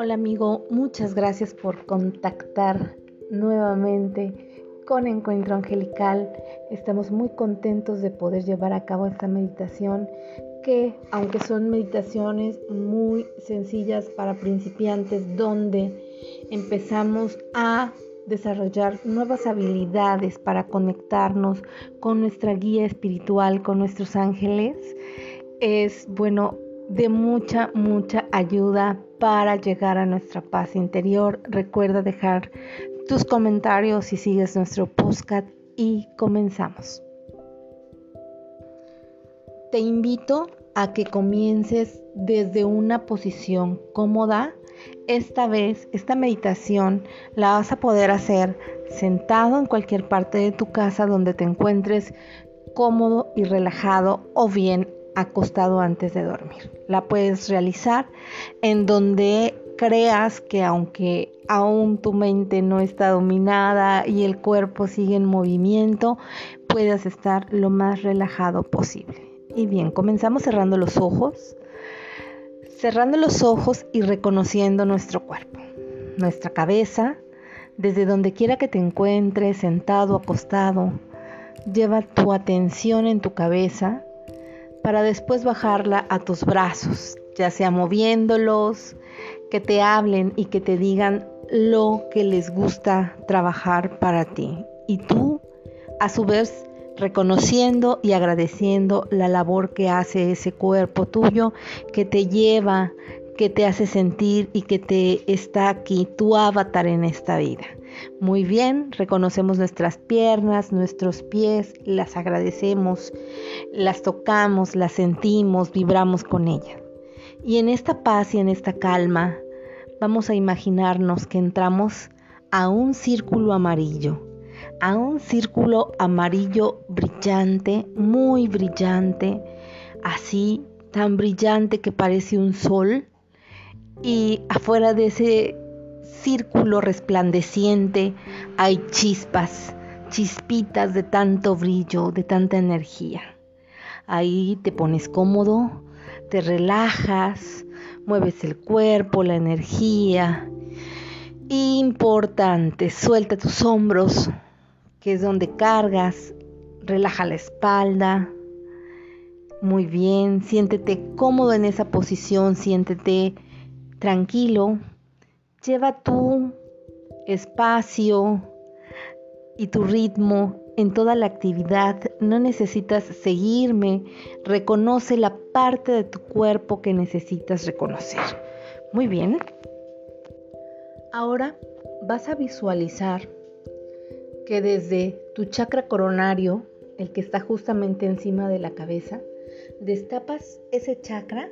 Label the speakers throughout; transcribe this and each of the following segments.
Speaker 1: Hola amigo, muchas gracias por contactar nuevamente con Encuentro Angelical. Estamos muy contentos de poder llevar a cabo esta meditación que, aunque son meditaciones muy sencillas para principiantes, donde empezamos a desarrollar nuevas habilidades para conectarnos con nuestra guía espiritual, con nuestros ángeles, es bueno de mucha, mucha ayuda para llegar a nuestra paz interior. Recuerda dejar tus comentarios si sigues nuestro podcast y comenzamos. Te invito a que comiences desde una posición cómoda esta vez, esta meditación la vas a poder hacer sentado en cualquier parte de tu casa donde te encuentres cómodo y relajado o bien acostado antes de dormir. La puedes realizar en donde creas que aunque aún tu mente no está dominada y el cuerpo sigue en movimiento, puedas estar lo más relajado posible. Y bien, comenzamos cerrando los ojos cerrando los ojos y reconociendo nuestro cuerpo, nuestra cabeza, desde donde quiera que te encuentres, sentado, acostado, lleva tu atención en tu cabeza para después bajarla a tus brazos, ya sea moviéndolos, que te hablen y que te digan lo que les gusta trabajar para ti. Y tú, a su vez, reconociendo y agradeciendo la labor que hace ese cuerpo tuyo que te lleva, que te hace sentir y que te está aquí, tu avatar en esta vida. Muy bien, reconocemos nuestras piernas, nuestros pies, las agradecemos, las tocamos, las sentimos, vibramos con ellas. Y en esta paz y en esta calma, vamos a imaginarnos que entramos a un círculo amarillo a un círculo amarillo brillante, muy brillante, así tan brillante que parece un sol. Y afuera de ese círculo resplandeciente hay chispas, chispitas de tanto brillo, de tanta energía. Ahí te pones cómodo, te relajas, mueves el cuerpo, la energía. Importante, suelta tus hombros, que es donde cargas, relaja la espalda. Muy bien, siéntete cómodo en esa posición, siéntete tranquilo. Lleva tu espacio y tu ritmo en toda la actividad. No necesitas seguirme. Reconoce la parte de tu cuerpo que necesitas reconocer. Muy bien. Ahora vas a visualizar que desde tu chakra coronario, el que está justamente encima de la cabeza, destapas ese chakra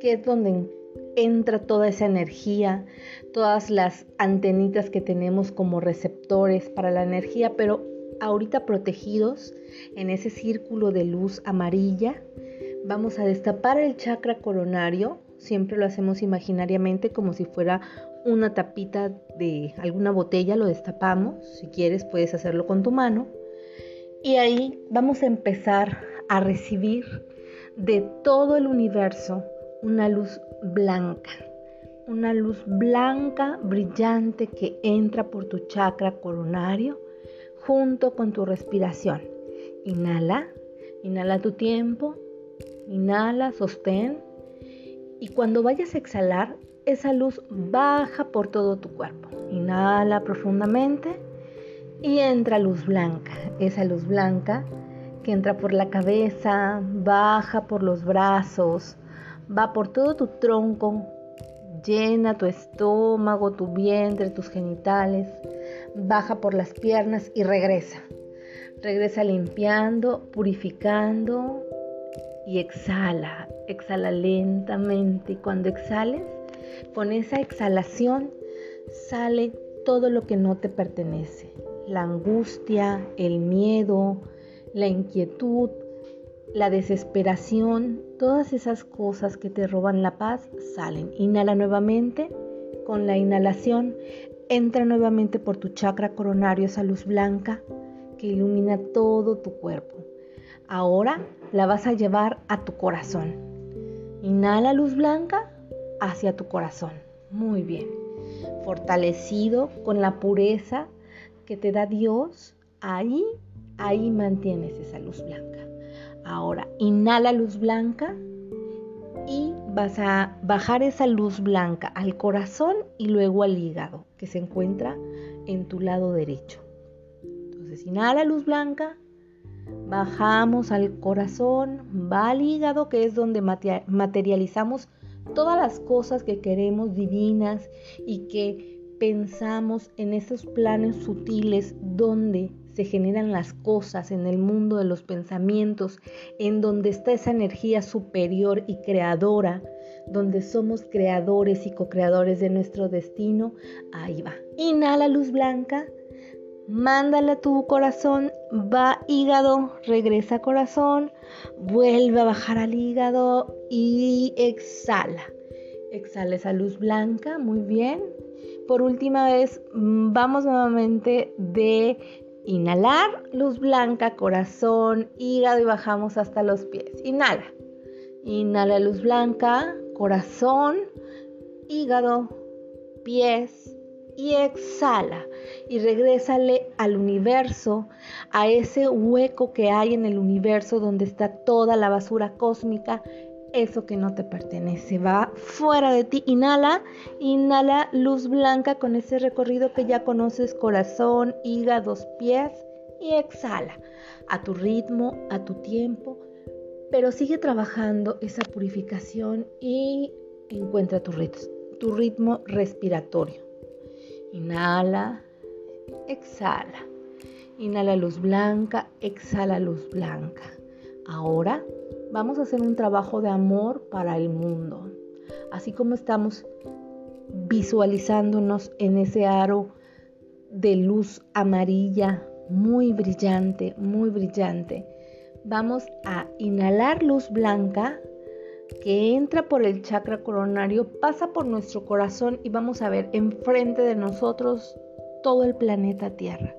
Speaker 1: que es donde entra toda esa energía, todas las antenitas que tenemos como receptores para la energía, pero ahorita protegidos en ese círculo de luz amarilla, vamos a destapar el chakra coronario, siempre lo hacemos imaginariamente como si fuera una tapita de alguna botella, lo destapamos, si quieres puedes hacerlo con tu mano, y ahí vamos a empezar a recibir de todo el universo una luz blanca, una luz blanca brillante que entra por tu chakra coronario junto con tu respiración. Inhala, inhala tu tiempo, inhala, sostén y cuando vayas a exhalar, esa luz baja por todo tu cuerpo. Inhala profundamente y entra luz blanca. Esa luz blanca que entra por la cabeza, baja por los brazos, va por todo tu tronco, llena tu estómago, tu vientre, tus genitales, baja por las piernas y regresa. Regresa limpiando, purificando y exhala. Exhala lentamente y cuando exhales, con esa exhalación sale todo lo que no te pertenece. La angustia, el miedo, la inquietud, la desesperación, todas esas cosas que te roban la paz salen. Inhala nuevamente. Con la inhalación entra nuevamente por tu chakra coronario esa luz blanca que ilumina todo tu cuerpo. Ahora la vas a llevar a tu corazón. Inhala luz blanca hacia tu corazón. Muy bien. Fortalecido con la pureza que te da Dios, ahí, ahí mantienes esa luz blanca. Ahora, inhala luz blanca y vas a bajar esa luz blanca al corazón y luego al hígado, que se encuentra en tu lado derecho. Entonces, inhala luz blanca, bajamos al corazón, va al hígado, que es donde materializamos todas las cosas que queremos divinas y que pensamos en esos planes sutiles donde se generan las cosas en el mundo de los pensamientos, en donde está esa energía superior y creadora, donde somos creadores y co-creadores de nuestro destino, ahí va. Inhala luz blanca, mándala a tu corazón, va hígado, regresa corazón, vuelve a bajar al hígado y exhala. Exhala esa luz blanca, muy bien. Por última vez, mm, vamos nuevamente de inhalar, luz blanca, corazón, hígado y bajamos hasta los pies. Inhala. Inhala luz blanca, corazón, hígado, pies y exhala y regrésale al universo, a ese hueco que hay en el universo donde está toda la basura cósmica, eso que no te pertenece, va fuera de ti, inhala, inhala luz blanca con ese recorrido que ya conoces, corazón, hígado, pies y exhala a tu ritmo, a tu tiempo, pero sigue trabajando esa purificación y encuentra tu tu ritmo respiratorio. Inhala, exhala. Inhala luz blanca, exhala luz blanca. Ahora vamos a hacer un trabajo de amor para el mundo. Así como estamos visualizándonos en ese aro de luz amarilla muy brillante, muy brillante. Vamos a inhalar luz blanca que entra por el chakra coronario, pasa por nuestro corazón y vamos a ver enfrente de nosotros todo el planeta Tierra.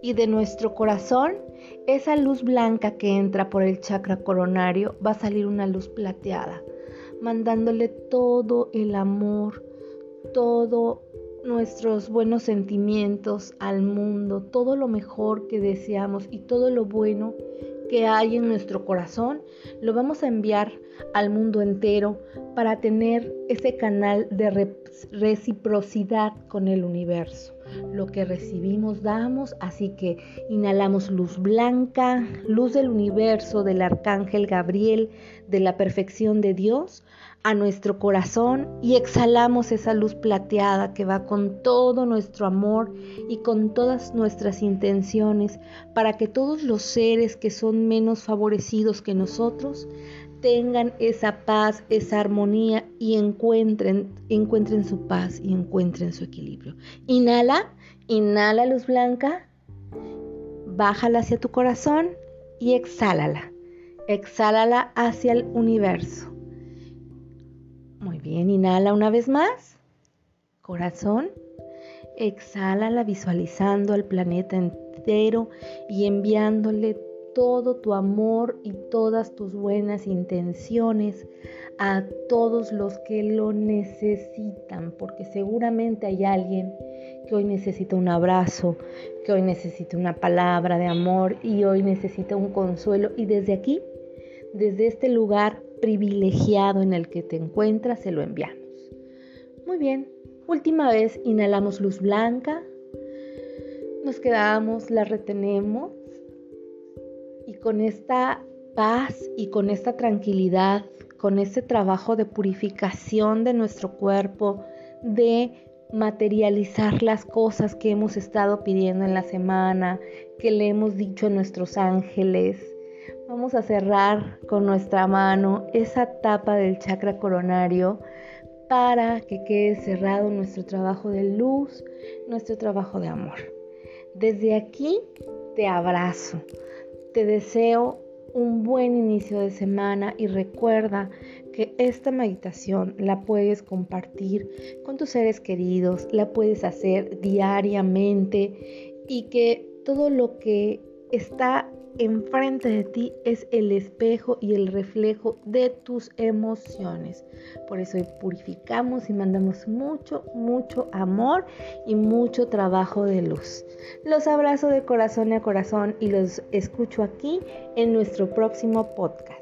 Speaker 1: Y de nuestro corazón, esa luz blanca que entra por el chakra coronario, va a salir una luz plateada, mandándole todo el amor, todo nuestros buenos sentimientos al mundo, todo lo mejor que deseamos y todo lo bueno que hay en nuestro corazón, lo vamos a enviar al mundo entero para tener ese canal de reciprocidad con el universo. Lo que recibimos damos, así que inhalamos luz blanca, luz del universo, del arcángel Gabriel, de la perfección de Dios, a nuestro corazón y exhalamos esa luz plateada que va con todo nuestro amor y con todas nuestras intenciones para que todos los seres que son menos favorecidos que nosotros tengan esa paz, esa armonía y encuentren, encuentren su paz y encuentren su equilibrio. Inhala, inhala luz blanca, bájala hacia tu corazón y exhálala. Exhálala hacia el universo. Muy bien, inhala una vez más. Corazón. Exhálala visualizando al planeta entero y enviándole todo tu amor y todas tus buenas intenciones a todos los que lo necesitan, porque seguramente hay alguien que hoy necesita un abrazo, que hoy necesita una palabra de amor y hoy necesita un consuelo. Y desde aquí, desde este lugar, privilegiado en el que te encuentras, se lo enviamos. Muy bien, última vez inhalamos luz blanca, nos quedamos, la retenemos y con esta paz y con esta tranquilidad, con este trabajo de purificación de nuestro cuerpo, de materializar las cosas que hemos estado pidiendo en la semana, que le hemos dicho a nuestros ángeles, Vamos a cerrar con nuestra mano esa tapa del chakra coronario para que quede cerrado nuestro trabajo de luz, nuestro trabajo de amor. Desde aquí te abrazo, te deseo un buen inicio de semana y recuerda que esta meditación la puedes compartir con tus seres queridos, la puedes hacer diariamente y que todo lo que está enfrente de ti es el espejo y el reflejo de tus emociones. Por eso purificamos y mandamos mucho, mucho amor y mucho trabajo de luz. Los abrazo de corazón a corazón y los escucho aquí en nuestro próximo podcast.